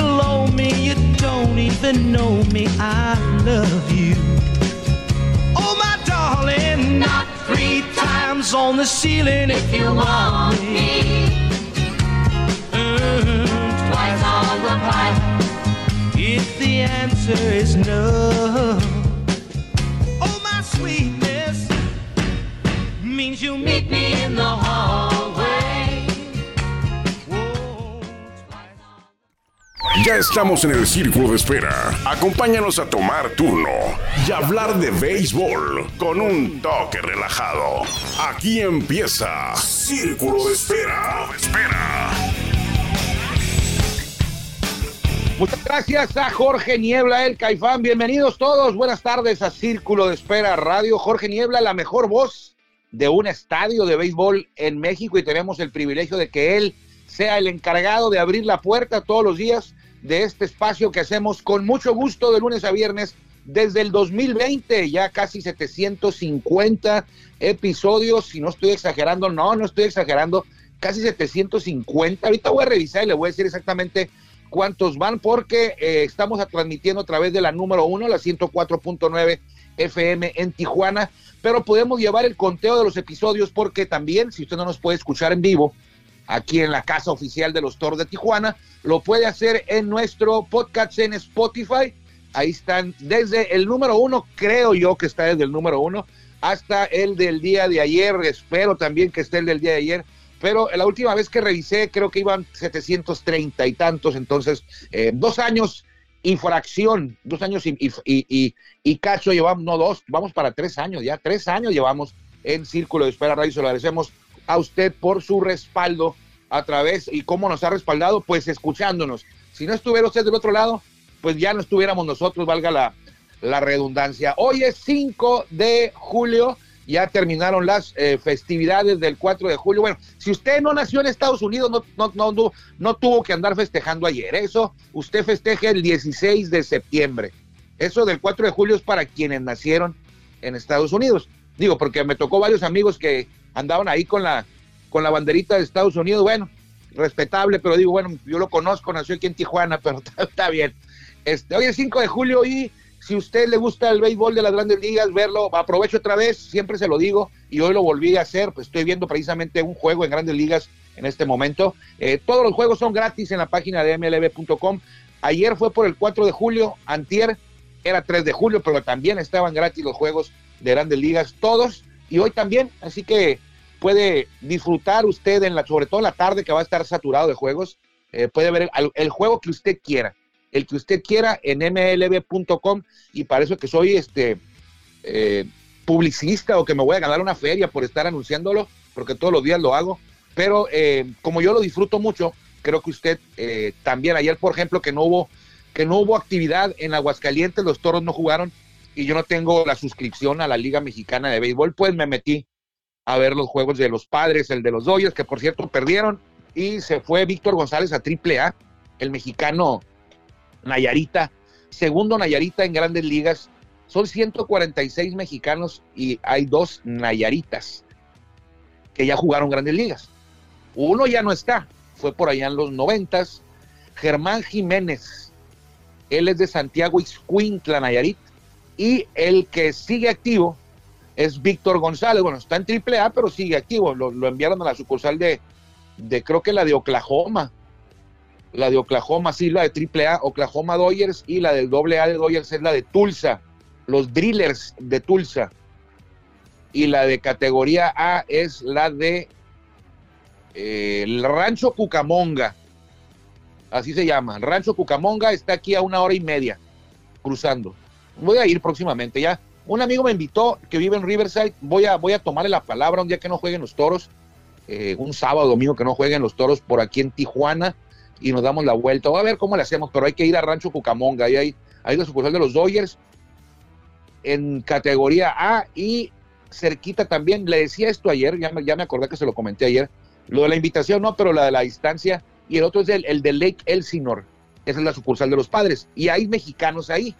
below me, you don't even know me. I love you. Oh, my darling, not three times on the ceiling if you want me. Mm, twice on the pipe if the answer is no. Oh, my sweetness means you meet me Estamos en el círculo de espera. Acompáñanos a tomar turno y hablar de béisbol con un toque relajado. Aquí empieza Círculo de Espera. Espera. Muchas gracias a Jorge Niebla, el Caifán. Bienvenidos todos. Buenas tardes a Círculo de Espera Radio. Jorge Niebla, la mejor voz de un estadio de béisbol en México y tenemos el privilegio de que él sea el encargado de abrir la puerta todos los días de este espacio que hacemos con mucho gusto de lunes a viernes desde el 2020, ya casi 750 episodios, si no estoy exagerando, no, no estoy exagerando, casi 750. Ahorita voy a revisar y le voy a decir exactamente cuántos van, porque eh, estamos transmitiendo a través de la número uno, la 104.9 FM en Tijuana, pero podemos llevar el conteo de los episodios porque también, si usted no nos puede escuchar en vivo, aquí en la casa oficial de los Toros de Tijuana, lo puede hacer en nuestro podcast en Spotify. Ahí están desde el número uno, creo yo que está desde el número uno, hasta el del día de ayer. Espero también que esté el del día de ayer. Pero la última vez que revisé, creo que iban 730 y tantos. Entonces, eh, dos años y fracción, dos años y, y, y, cacho llevamos, no dos, vamos para tres años ya, tres años llevamos en Círculo de Espera Radio. Se lo agradecemos a usted por su respaldo a través y cómo nos ha respaldado, pues escuchándonos. Si no estuviera usted del otro lado, pues ya no estuviéramos nosotros, valga la, la redundancia. Hoy es 5 de julio, ya terminaron las eh, festividades del 4 de julio. Bueno, si usted no nació en Estados Unidos, no, no, no, no, no tuvo que andar festejando ayer. Eso, usted festeja el 16 de septiembre. Eso del 4 de julio es para quienes nacieron en Estados Unidos. Digo, porque me tocó varios amigos que andaban ahí con la, con la banderita de Estados Unidos. Bueno, respetable, pero digo, bueno, yo lo conozco, nació aquí en Tijuana, pero está, bien. Este, hoy es 5 de julio y si usted le gusta el béisbol de las grandes ligas, verlo, aprovecho otra vez, siempre se lo digo, y hoy lo volví a hacer, pues estoy viendo precisamente un juego en grandes ligas en este momento. Eh, todos los juegos son gratis en la página de mlb.com. Ayer fue por el 4 de julio, antier era 3 de julio, pero también estaban gratis los juegos de grandes ligas, todos, y hoy también, así que puede disfrutar usted, en la, sobre todo en la tarde que va a estar saturado de juegos, eh, puede ver el, el juego que usted quiera, el que usted quiera en mlb.com y para eso que soy este eh, publicista o que me voy a ganar una feria por estar anunciándolo, porque todos los días lo hago, pero eh, como yo lo disfruto mucho, creo que usted eh, también, ayer por ejemplo que no hubo que no hubo actividad en Aguascalientes, los toros no jugaron y yo no tengo la suscripción a la Liga Mexicana de Béisbol, pues me metí a ver los juegos de los padres, el de los Dodgers, que por cierto perdieron, y se fue Víctor González a Triple A, el mexicano Nayarita, segundo Nayarita en grandes ligas. Son 146 mexicanos y hay dos Nayaritas que ya jugaron grandes ligas. Uno ya no está, fue por allá en los noventas. Germán Jiménez, él es de Santiago Ixcuintla, Nayarit, y el que sigue activo es Víctor González. Bueno, está en Triple A, pero sigue activo. Lo, lo enviaron a la sucursal de, de, creo que la de Oklahoma. La de Oklahoma, sí, la de Triple A, Oklahoma Dodgers, y la del doble A de Dodgers es la de Tulsa, los Drillers de Tulsa. Y la de categoría A es la de eh, Rancho Cucamonga. Así se llama. Rancho Cucamonga está aquí a una hora y media cruzando. Voy a ir próximamente ya. Un amigo me invitó que vive en Riverside. Voy a, voy a tomarle la palabra un día que no jueguen los toros. Eh, un sábado, domingo que no jueguen los toros por aquí en Tijuana y nos damos la vuelta. Voy a ver cómo le hacemos, pero hay que ir a Rancho Cucamonga. Ahí hay, hay la sucursal de los Dodgers en categoría A y cerquita también. Le decía esto ayer, ya me, ya me acordé que se lo comenté ayer. Lo de la invitación, no, pero la de la distancia. Y el otro es el, el de Lake Elsinore. esa es la sucursal de los padres. Y hay mexicanos ahí,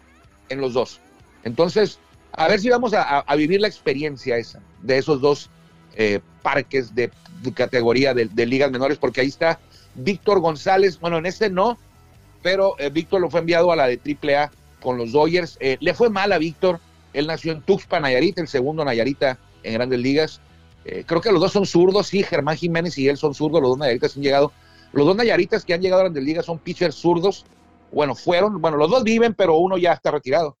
en los dos. Entonces, a ver si vamos a, vivir la experiencia esa, de esos dos eh, parques de, categoría de, ligas menores, porque ahí está Víctor González, bueno, en este no, pero eh, Víctor lo fue enviado a la de AAA con los Dodgers. Eh, le fue mal a Víctor, él nació en Tuxpan, Nayarita, el segundo Nayarita en grandes ligas. creo que los dos son zurdos, sí, Germán Jiménez y él son zurdos, los dos Nayaritas han llegado. Los dos Nayaritas que han llegado a grandes ligas son pitchers zurdos. Bueno, fueron, bueno, los dos viven, pero uno ya está retirado.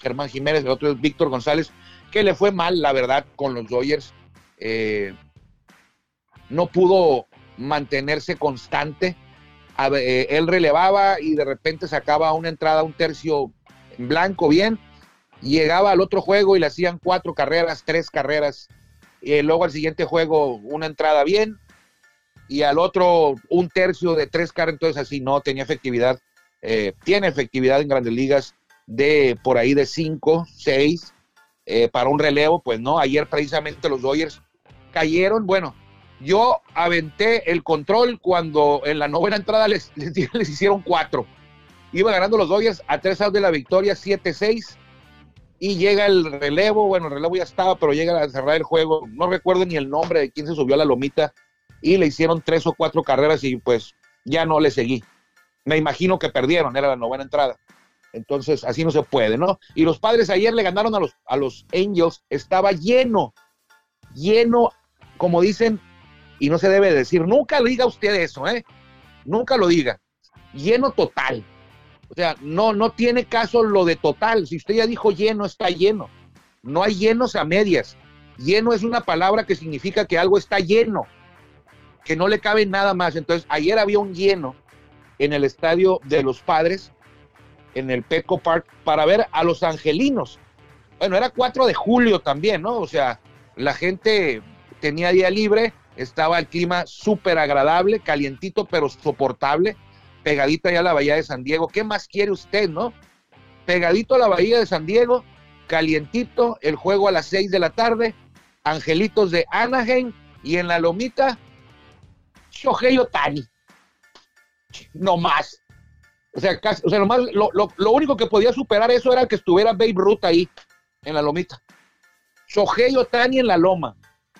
Germán Jiménez, el otro es Víctor González, que le fue mal, la verdad, con los Dodgers. Eh, no pudo mantenerse constante. Eh, él relevaba y de repente sacaba una entrada, un tercio en blanco bien. Llegaba al otro juego y le hacían cuatro carreras, tres carreras. Y luego al siguiente juego una entrada bien. Y al otro un tercio de tres carreras. Entonces así no tenía efectividad. Eh, tiene efectividad en grandes ligas de por ahí de 5, 6 eh, para un relevo, pues no, ayer precisamente los Dodgers cayeron, bueno, yo aventé el control cuando en la novena entrada les, les, hicieron 4. Iba ganando los Dodgers a 3 outs de la victoria, 7-6. Y llega el relevo, bueno, el relevo ya estaba, pero llega a cerrar el juego. No recuerdo ni el nombre de quién se subió a la lomita. Y le hicieron tres o cuatro carreras y pues ya no le seguí. Me imagino que perdieron, era la novena entrada. Entonces, así no se puede, ¿no? Y los padres ayer le ganaron a los, a los Angels, estaba lleno, lleno, como dicen, y no se debe decir, nunca lo diga usted eso, ¿eh? Nunca lo diga, lleno total. O sea, no, no tiene caso lo de total. Si usted ya dijo lleno, está lleno. No hay llenos a medias. Lleno es una palabra que significa que algo está lleno, que no le cabe nada más. Entonces, ayer había un lleno en el estadio de los padres en el Petco Park para ver a los angelinos. Bueno, era 4 de julio también, ¿no? O sea, la gente tenía día libre, estaba el clima súper agradable, calientito pero soportable, pegadito allá a la bahía de San Diego. ¿Qué más quiere usted, no? Pegadito a la bahía de San Diego, calientito, el juego a las 6 de la tarde, Angelitos de Anaheim y en la lomita, Shohei Otani. No más. O sea, o sea nomás, lo, lo, único que podía superar eso era que estuviera Babe Ruth ahí, en la lomita. Shohei Otani en la loma.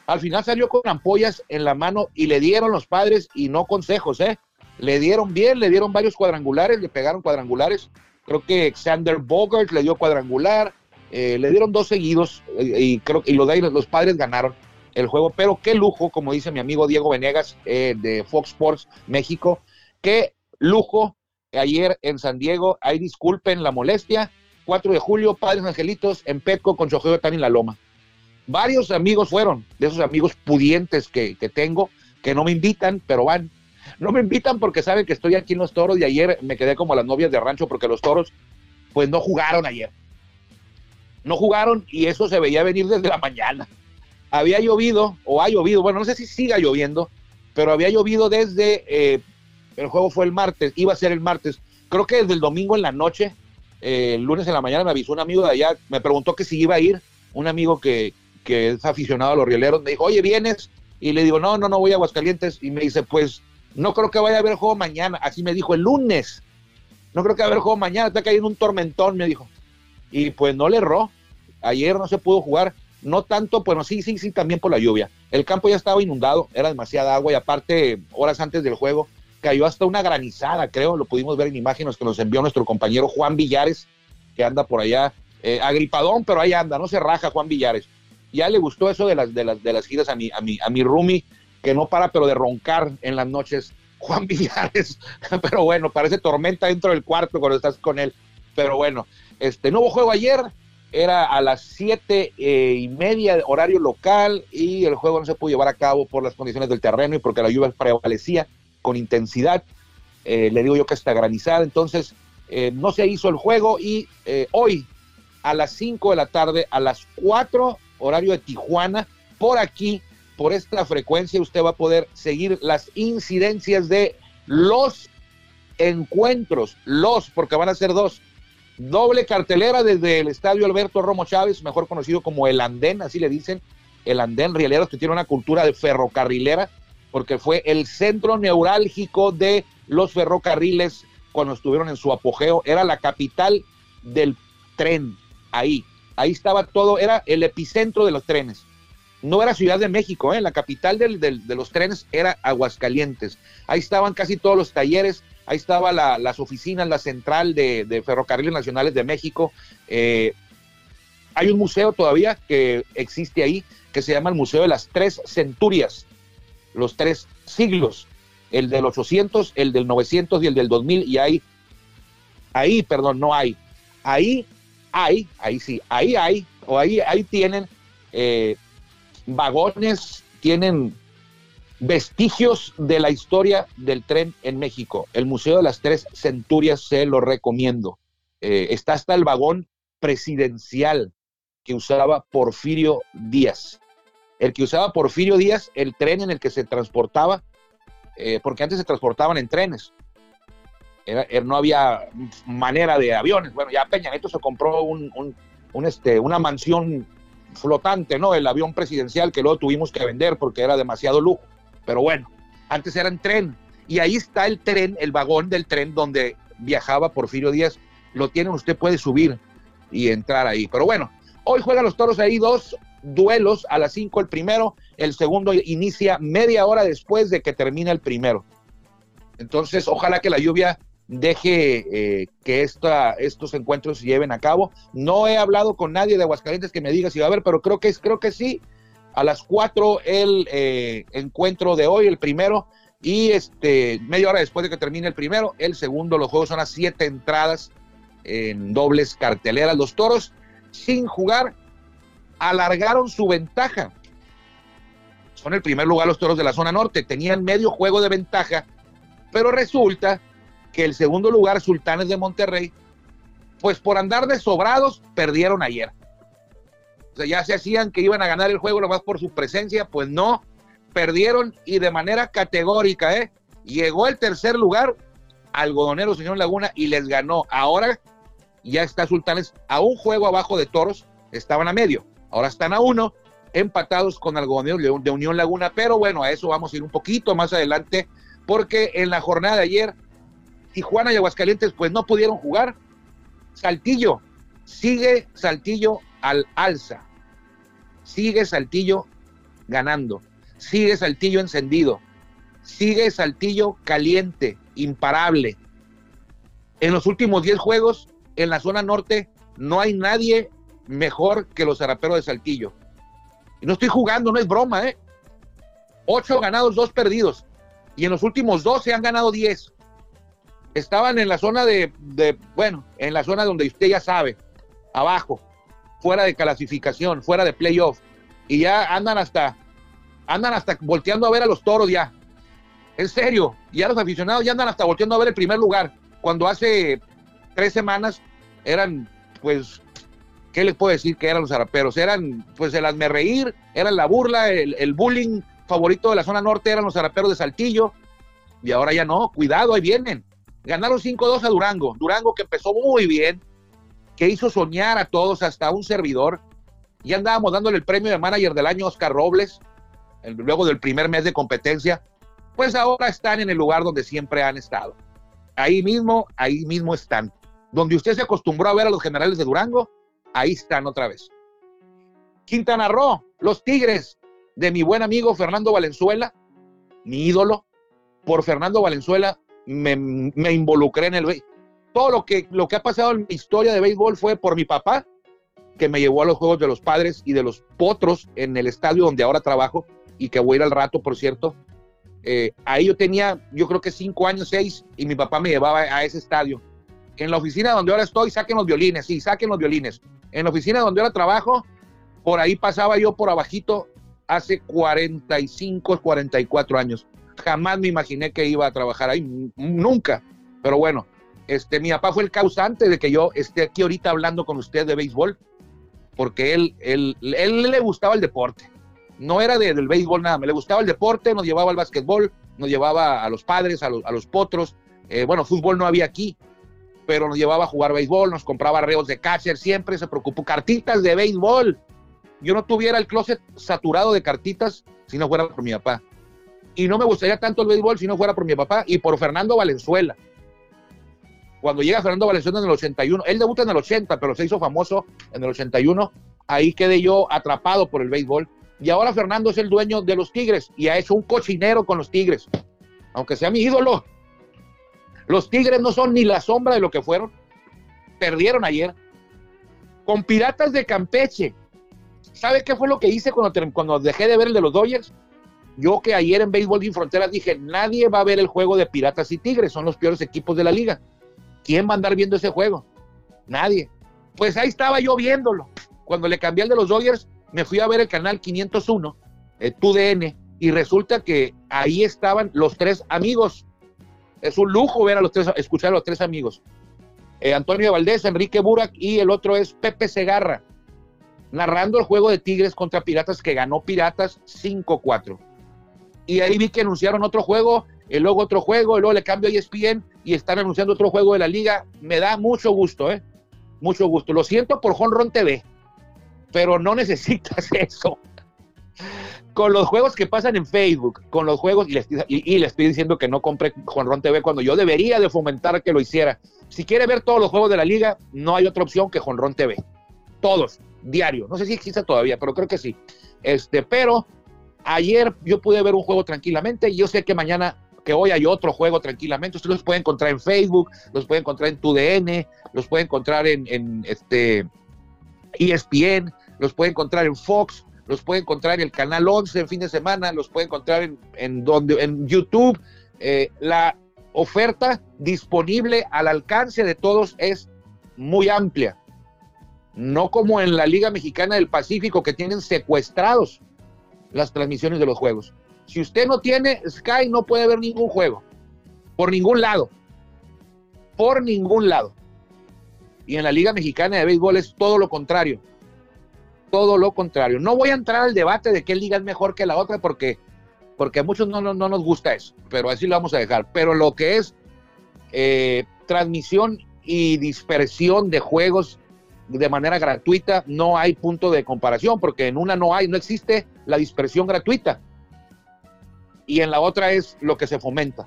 Al final salió con ampollas en la mano y le dieron los padres, y no consejos, ¿eh? Le dieron bien, le dieron varios cuadrangulares, le pegaron cuadrangulares. Creo que Xander Bogart le dio cuadrangular, eh, le dieron dos seguidos y creo y los, los padres ganaron el juego. Pero qué lujo, como dice mi amigo Diego Venegas eh, de Fox Sports México, qué lujo ayer en San Diego. Ahí disculpen la molestia. 4 de julio, Padres Angelitos en Petco con Chojeo también en la Loma. Varios amigos fueron, de esos amigos pudientes que, tengo, que no me invitan, pero van. No me invitan porque saben que estoy aquí en los toros y ayer me quedé como las novias de rancho porque los toros pues no jugaron ayer. No jugaron y eso se veía venir desde la mañana. Había llovido, o ha llovido, bueno, no sé si siga lloviendo, pero había llovido desde eh, el juego fue el martes, iba a ser el martes. Creo que desde el domingo en la noche, eh, el lunes en la mañana me avisó un amigo de allá, me preguntó que si iba a ir, un amigo que, que es aficionado a los rieleros, me dijo, oye, ¿vienes? Y le digo, no, no, no voy a Aguascalientes. Y me dice, pues no creo que vaya a haber juego mañana. Así me dijo el lunes. No creo que vaya a haber juego mañana, está cayendo un tormentón, me dijo. Y pues no le erró. Ayer no se pudo jugar. No tanto, bueno, sí, sí, sí, también por la lluvia. El campo ya estaba inundado, era demasiada agua y aparte, horas antes del juego, cayó hasta una granizada, creo, lo pudimos ver en imágenes que nos envió nuestro compañero Juan Villares, que anda por allá, eh, agripadón, pero ahí anda, no se raja Juan Villares. Ya le gustó eso de las, de las, de las giras a mi, a mi, a mi roomie, que no para, pero de roncar en las noches. Juan Villares, pero bueno, parece tormenta dentro del cuarto cuando estás con él. Pero bueno, este nuevo juego ayer era a las siete eh, y media horario local y el juego no se pudo llevar a cabo por las condiciones del terreno y porque la lluvia prevalecía con intensidad. Eh, le digo yo que está granizada, entonces eh, no se hizo el juego y eh, hoy a las 5 de la tarde, a las 4 horario de Tijuana, por aquí, por esta frecuencia, usted va a poder seguir las incidencias de los encuentros, los, porque van a ser dos. Doble cartelera desde el estadio Alberto Romo Chávez, mejor conocido como el Andén, así le dicen, el Andén Rieleros, que tiene una cultura de ferrocarrilera porque fue el centro neurálgico de los ferrocarriles cuando estuvieron en su apogeo, era la capital del tren, ahí, ahí estaba todo, era el epicentro de los trenes. No era Ciudad de México, ¿eh? la capital de los trenes era Aguascalientes. Ahí estaban casi todos los talleres, ahí estaba las oficinas, la central de, Ferrocarriles Nacionales de México. Eh, hay un museo todavía que existe ahí, que se llama el Museo de las Tres Centurias, los tres siglos, el del 800, el del 900 y el del 2000, y ahí, ahí, perdón, no hay, ahí hay, ahí sí, ahí hay, o ahí, ahí tienen eh, vagones, tienen vestigios de la historia del tren en México. El Museo de las Tres Centurias se lo recomiendo. Eh, está hasta el vagón presidencial que usaba Porfirio Díaz. El que usaba Porfirio Díaz, el tren en el que se transportaba, eh, porque antes se transportaban en trenes. Eh, no había manera de aviones. Bueno, ya Peña Nieto se compró este, una mansión flotante, ¿no? El avión presidencial que luego tuvimos que vender porque era demasiado lujo. Pero bueno, antes era en tren. Y ahí está el tren, el vagón del tren donde viajaba Porfirio Díaz. Lo tienen, usted puede subir y entrar ahí. Pero bueno, hoy juegan los toros ahí dos duelos a las cinco el primero, el segundo inicia media hora después de que termine el primero. Entonces, ojalá que la lluvia deje eh, que esta, estos encuentros se lleven a cabo. No he hablado con nadie de Aguascalientes que me diga si va a haber, pero creo que, es, creo que sí. A las 4 el eh, encuentro de hoy, el primero, y este media hora después de que termine el primero, el segundo, los juegos son a siete entradas en dobles carteleras. Los toros, sin jugar, alargaron su ventaja. Son el primer lugar los toros de la zona norte, tenían medio juego de ventaja, pero resulta que el segundo lugar, Sultanes de Monterrey, pues por andar de sobrados, perdieron ayer. O sea, ya se hacían que iban a ganar el juego nomás por su presencia, pues no, perdieron y de manera categórica, ¿eh? Llegó el tercer lugar, Algodonero Señor Laguna, y les ganó. Ahora ya está Sultanes a un juego abajo de Toros, estaban a medio, ahora están a uno, empatados con Algodonero de Unión Laguna, pero bueno, a eso vamos a ir un poquito más adelante, porque en la jornada de ayer Tijuana y Aguascalientes pues no pudieron jugar. Saltillo, sigue Saltillo al alza. Sigue Saltillo ganando. Sigue Saltillo encendido. Sigue Saltillo caliente, imparable. En los últimos 10 juegos, en la zona norte, no hay nadie mejor que los zaraperos de Saltillo. No estoy jugando, no es broma, ¿eh? Ocho ganados, dos perdidos. Y en los últimos dos se han ganado 10 estaban en la zona de, bueno, en la zona donde usted ya sabe, abajo, fuera de clasificación, fuera de playoff, y ya andan hasta, andan hasta volteando a ver a los toros ya. En serio, ya los aficionados ya andan hasta volteando a ver el primer lugar, cuando hace tres semanas eran, pues, ¿qué les puedo decir que eran los zaraperos? Eran, pues, el reír, eran la burla, el, el bullying favorito de la zona norte eran los zaraperos de Saltillo, y ahora ya no, cuidado, ahí vienen Ganaron 5-2 a Durango. Durango que empezó muy bien, que hizo soñar a todos, hasta un servidor. Y andábamos dándole el premio de manager del año Oscar Robles, luego del primer mes de competencia. Pues ahora están en el lugar donde siempre han estado. Ahí mismo, ahí mismo están. Donde usted se acostumbró a ver a los generales de Durango, ahí están otra vez. Quintana Roo, los Tigres de mi buen amigo Fernando Valenzuela, mi ídolo. Por Fernando Valenzuela me, involucré en el todo lo que, lo que ha pasado en mi historia de béisbol fue por mi papá, que me llevó a los Juegos de los Padres y de los Potros en el estadio donde ahora trabajo y que voy a ir al rato, por cierto. Eh, ahí yo tenía, yo creo que cinco años, seis, y mi papá me llevaba a ese estadio. En la oficina donde ahora estoy, saquen los violines, sí, saquen los violines. En la oficina donde ahora trabajo, por ahí pasaba yo por abajito hace 45, 44 años jamás me imaginé que iba a trabajar ahí, nunca. Pero bueno, este, mi papá fue el causante de que yo esté aquí ahorita hablando con usted de béisbol, porque él, él, él le gustaba el deporte. No era del béisbol nada, me le gustaba el deporte, nos llevaba al básquetbol, nos llevaba a los padres, a los, potros. Eh, bueno, fútbol no había aquí, pero nos llevaba a jugar béisbol, nos compraba reos de catcher, siempre se preocupó. Cartitas de béisbol. Yo no tuviera el closet saturado de cartitas si no fuera por mi papá y no me gustaría tanto el béisbol si no fuera por mi papá y por Fernando Valenzuela. Cuando llega Fernando Valenzuela en el 81, él debuta en el 80, pero se hizo famoso en el 81. Ahí quedé yo atrapado por el béisbol. Y ahora Fernando es el dueño de los Tigres y ha hecho un cochinero con los Tigres. Aunque sea mi ídolo. Los Tigres no son ni la sombra de lo que fueron. Perdieron ayer. Con Piratas de Campeche. ¿Sabe qué fue lo que hice cuando, cuando dejé de ver el de los Dodgers? Yo que ayer en Béisbol Sin Fronteras dije, nadie va a ver el juego de Piratas y Tigres, son los peores equipos de la liga. ¿Quién va a andar viendo ese juego? Nadie. Pues ahí estaba yo viéndolo. Cuando le cambié al de los Dodgers, me fui a ver el canal 501, el TUDN, y resulta que ahí estaban los tres amigos. Es un lujo ver a los tres, escuchar a los tres amigos. Eh, Antonio Valdés, Enrique Burak y el otro es Pepe Segarra, narrando el juego de Tigres contra Piratas que ganó Piratas 5-4. Y ahí vi que anunciaron otro juego, y luego otro juego, y luego le cambio a ESPN y están anunciando otro juego de la liga. Me da mucho gusto, ¿eh? Mucho gusto. Lo siento por Honron TV, pero no necesitas eso. Con los juegos que pasan en Facebook, con los juegos, y le, estoy diciendo que no compre Honron TV cuando yo debería de fomentar que lo hiciera. Si quiere ver todos los juegos de la liga, no hay otra opción que Honron TV. Todos, diario. No sé si existe todavía, pero creo que sí. Este, pero ayer yo pude ver un juego tranquilamente y yo sé que mañana que hoy hay otro juego tranquilamente. Usted los puede encontrar en Facebook, los puede encontrar en TUDN, los puede encontrar en, este ESPN, los puede encontrar en Fox, los puede encontrar en el canal 11 en fin de semana, los puede encontrar en, donde, en YouTube. Eh, la oferta disponible al alcance de todos es muy amplia. No como en la Liga Mexicana del Pacífico que tienen secuestrados las transmisiones de los juegos. Si usted no tiene Sky, no puede ver ningún juego. Por ningún lado. Por ningún lado. Y en la Liga Mexicana de Béisbol es todo lo contrario. Todo lo contrario. No voy a entrar al debate de qué liga es mejor que la otra porque, porque a muchos no, no, nos gusta eso. Pero así lo vamos a dejar. Pero lo que es eh, transmisión y dispersión de juegos de manera gratuita, no hay punto de comparación, porque en una no hay, no existe la dispersión gratuita y en la otra es lo que se fomenta.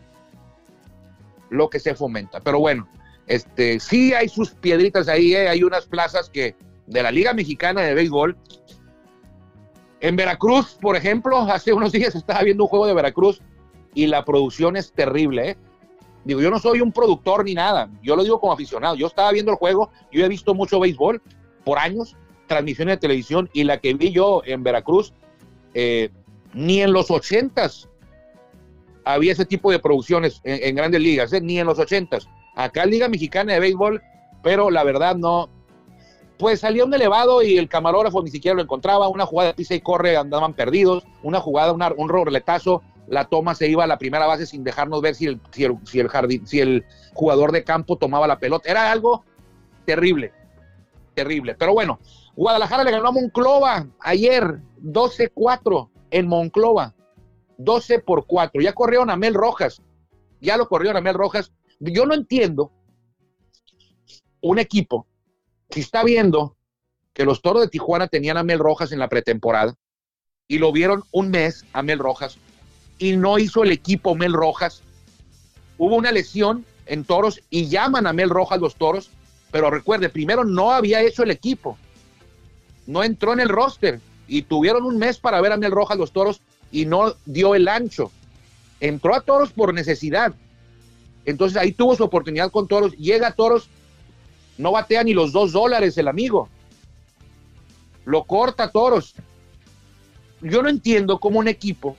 Lo que se fomenta. Pero bueno, este, sí hay sus piedritas ahí, ¿eh? hay unas plazas que de la Liga Mexicana de Béisbol. En Veracruz, por ejemplo, hace unos días estaba viendo un juego de Veracruz y la producción es terrible. ¿eh? Digo, yo no soy un productor ni nada, yo lo digo como aficionado. Yo estaba viendo el juego, yo he visto mucho béisbol por años, transmisiones de televisión, y la que vi yo en Veracruz, eh, ni en los ochentas había ese tipo de producciones en, grandes ligas, ¿eh? ni en los ochentas. Acá Liga Mexicana de Béisbol, pero la verdad no. Pues salía un elevado y el camarógrafo ni siquiera lo encontraba. Una jugada de pisa y corre, andaban perdidos. Una jugada, un roletazo, la toma se iba a la primera base sin dejarnos ver si el, si el, si el jugador de campo tomaba la pelota. Era algo terrible, terrible. Pero bueno, Guadalajara le ganó a Monclova ayer, 12-4 en Monclova. 12 por 4. Ya corrieron a Mel Rojas. Ya lo corrieron a Mel Rojas. Yo no entiendo un equipo si está viendo que los toros de Tijuana tenían a Mel Rojas en la pretemporada y lo vieron un mes a Mel Rojas y no hizo el equipo Mel Rojas. Hubo una lesión en toros y llaman a Mel Rojas los toros, pero recuerde, primero no había hecho el equipo, no entró en el roster y tuvieron un mes para ver a Mel Rojas los toros y no dio el ancho. Entró a Toros por necesidad. Entonces ahí tuvo su oportunidad con Toros. Llega a Toros, no batea ni los dos dólares el amigo. Lo corta Toros. Yo no entiendo cómo un equipo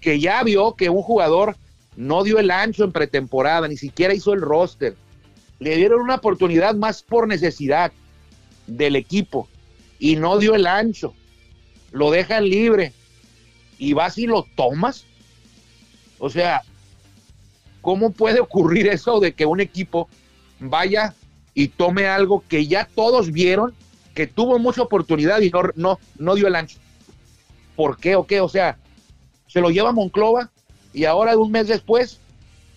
que ya vio que un jugador no dio el ancho en pretemporada, ni siquiera hizo el roster, le dieron una oportunidad más por necesidad del equipo y no dio el ancho. Lo dejan libre y vas y lo tomas. O sea, ¿cómo puede ocurrir eso de que un equipo vaya y tome algo que ya todos vieron, que tuvo mucha oportunidad y no, no, no dio el ancho? ¿Por qué o qué? O sea, se lo lleva Monclova y ahora un mes después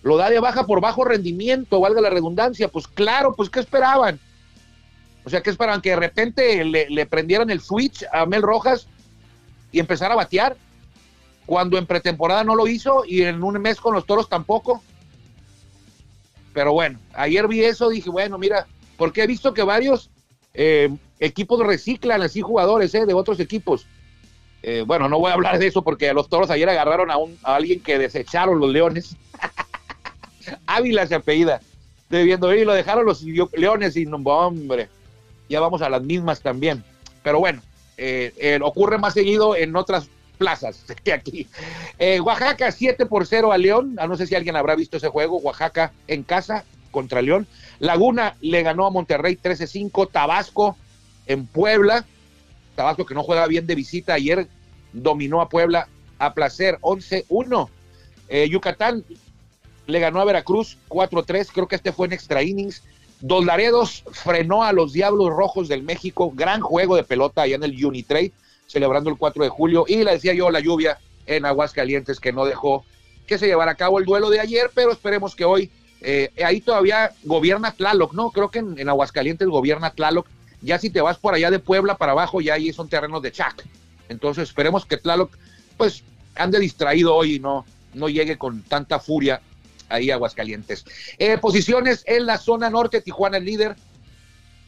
lo da de baja por bajo rendimiento, valga la redundancia. Pues claro, pues ¿qué esperaban? O sea, ¿qué esperaban? Que de repente le, le prendieran el switch a Mel Rojas y empezara a batear cuando en pretemporada no lo hizo y en un mes con los toros tampoco. Pero bueno, ayer vi eso, dije, bueno, mira, porque he visto que varios eh, equipos reciclan así jugadores eh, de otros equipos. Eh, bueno, no voy a hablar de eso porque los toros ayer agarraron a, un, alguien que desecharon los leones. Ávila se apellida. Debiendo ir, lo dejaron los leones y hombre, ya vamos a las mismas también. Pero bueno, ocurre más seguido en otras plazas que aquí. Oaxaca 7 por 0 a León. Ah, no sé si alguien habrá visto ese juego. Oaxaca en casa contra León. Laguna le ganó a Monterrey 13-5. Tabasco en Puebla. Tabasco que no juega bien de visita. Ayer dominó a Puebla a placer 11-1. Eh, Yucatán le ganó a Veracruz 4-3. Creo que este fue en extra innings. Dos Laredos frenó a los Diablos Rojos del México. Gran juego de pelota allá en el Unitrade, celebrando el 4 de julio. Y le decía yo la lluvia en Aguascalientes que no dejó que se llevara a cabo el duelo de ayer, pero esperemos que hoy eh, ahí todavía gobierna Tlaloc, ¿no? Creo que en, Aguascalientes gobierna Tlaloc. Ya si te vas por allá de Puebla para abajo, ya ahí son terrenos de Chac. Entonces esperemos que Tlaloc, pues, ande distraído hoy y no, no llegue con tanta furia ahí a Aguascalientes. Eh, posiciones en la zona norte, Tijuana el líder,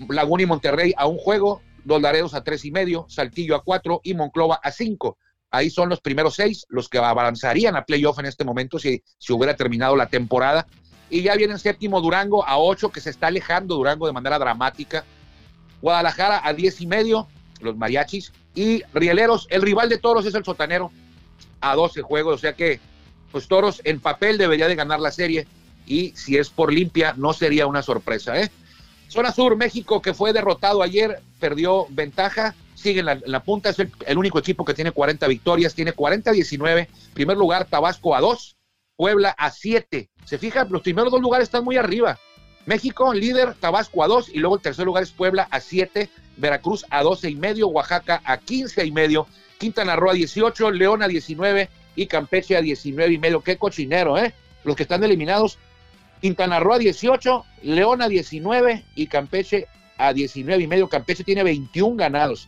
Laguna y Monterrey a un juego, Dos Laredos a tres y medio, Saltillo a cuatro y Monclova a cinco. Ahí son los primeros seis, los que avanzarían a playoff en este momento si, si hubiera terminado la temporada. Y ya viene en séptimo Durango a 8, que se está alejando Durango de manera dramática. Guadalajara a 10 y medio, los mariachis. Y Rieleros, el rival de Toros es el Sotanero, a 12 juegos. O sea que, pues Toros en papel debería de ganar la serie. Y si es por limpia, no sería una sorpresa. ¿eh? Zona Sur, México, que fue derrotado ayer, perdió ventaja. Sigue en la, punta, es el, único equipo que tiene 40 victorias, tiene 40-19. Primer lugar, Tabasco a 2. Puebla a 7. Se fija, los primeros dos lugares están muy arriba. México, líder, Tabasco a 2 y luego el tercer lugar es Puebla a 7, Veracruz a 12 y medio, Oaxaca a 15 y medio, Quintana Roo a 18, León a 19 y Campeche a 19 y medio. Qué cochinero, ¿eh? Los que están eliminados, Quintana Roo a 18, León a 19 y Campeche a 19 y medio. Campeche tiene 21 ganados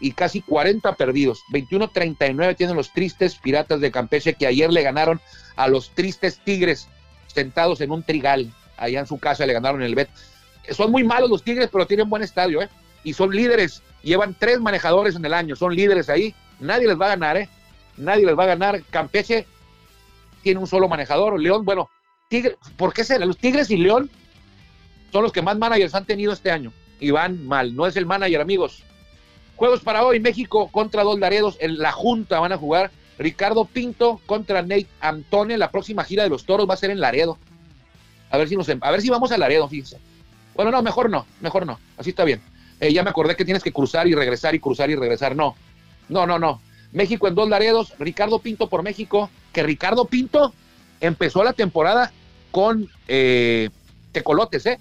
y casi 40 perdidos. 21-39 tienen los tristes Piratas de Campeche que ayer le ganaron a los tristes Tigres sentados en un trigal. Allá en su casa le ganaron el Bet. Son muy malos los Tigres, pero tienen buen estadio, ¿eh? Y son líderes. Llevan tres manejadores en el año. Son líderes ahí. Nadie les va a ganar, ¿eh? Nadie les va a ganar. Campeche tiene un solo manejador. León, bueno, ¿por qué será? Los Tigres y León son los que más managers han tenido este año. Y van mal. No es el manager, amigos. Juegos para hoy, México contra Dos Laredos, en la Junta van a jugar Ricardo Pinto contra Nate Antone, la próxima gira de los toros va a ser en Laredo. A ver si nos, a ver si vamos a Laredo, fíjense. Bueno, no, mejor no, mejor no, así está bien. Eh, ya me acordé que tienes que cruzar y regresar y cruzar y regresar. No, no, no, no. México en dos Laredos, Ricardo Pinto por México, que Ricardo Pinto empezó la temporada con eh, tecolotes, ¿eh?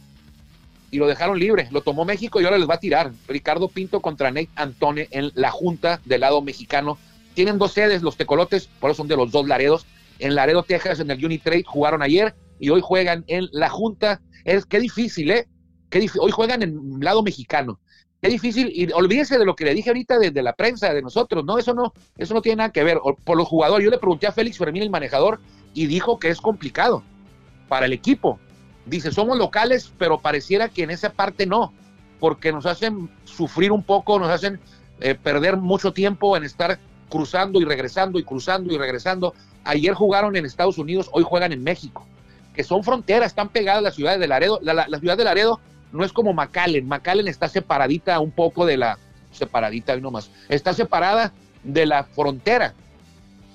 y lo dejaron libre. Lo tomó México y ahora les va a tirar. Ricardo Pinto contra Nate Antone en la Junta del lado mexicano. Tienen dos sedes, los tecolotes, por eso son de los dos Laredos. En Laredo, Texas, en el Unitrade, jugaron ayer y hoy juegan en la Junta. Es qué difícil, ¿eh? Qué hoy juegan en lado mexicano. Qué difícil, y olvídese de lo que le dije ahorita desde la prensa, de nosotros, no, eso no, eso no tiene nada que ver. Por los jugadores, yo le pregunté a Félix Fermín, el manejador, y dijo que es complicado para el equipo dice, somos locales, pero pareciera que en esa parte no, porque nos hacen sufrir un poco, nos hacen eh, perder mucho tiempo en estar cruzando y regresando y cruzando y regresando. Ayer jugaron en Estados Unidos, hoy juegan en México, que son fronteras, están pegadas las ciudades de Laredo. La, ciudad de Laredo no es como McAllen, McAllen está separadita un poco de la, separadita nomás, está separada de la frontera,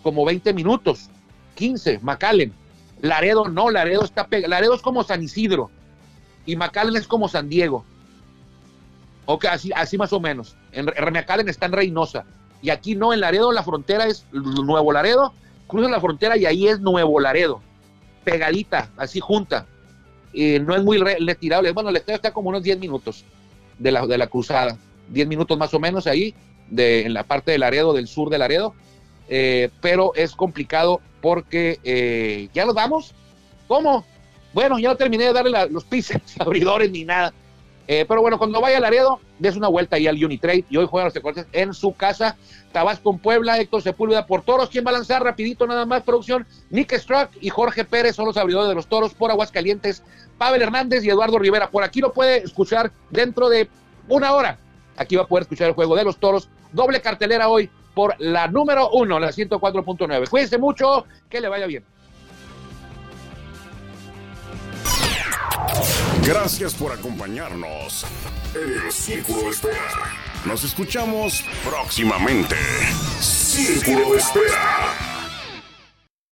como 20 minutos, 15, McAllen Laredo no, Laredo está pegado. Laredo es como San Isidro y McAllen es como San Diego. Ok, así, así más o menos. En, McAllen está en Reynosa. Y aquí no, en Laredo la frontera es Nuevo Laredo, cruza la frontera y ahí es Nuevo Laredo. Pegadita, así junta. Y no es muy retirable. Bueno, el estadio está como unos 10 minutos de la, de la cruzada. 10 minutos más o menos ahí, de, en la parte de Laredo, del sur de Laredo. Eh, pero es complicado porque eh, ya nos vamos. ¿Cómo? Bueno, ya no terminé de darle los pisos abridores ni nada. Eh, pero bueno, cuando vaya a Laredo, des una vuelta ahí al Unitrade y hoy juegan los Tecotes en su casa. Tabasco en Puebla, Héctor Sepúlveda por Toros. ¿Quién va a lanzar rapidito nada más producción? Nick Struck y Jorge Pérez son los abridores de los Toros por Aguascalientes. Pavel Hernández y Eduardo Rivera. Por aquí lo puede escuchar dentro de una hora. Aquí va a poder escuchar el juego de los Toros. Doble cartelera hoy por la número uno, la 104.9. Cuídense mucho, que le vaya bien. Gracias por acompañarnos en el Círculo de Espera. Nos escuchamos próximamente. Círculo de Espera.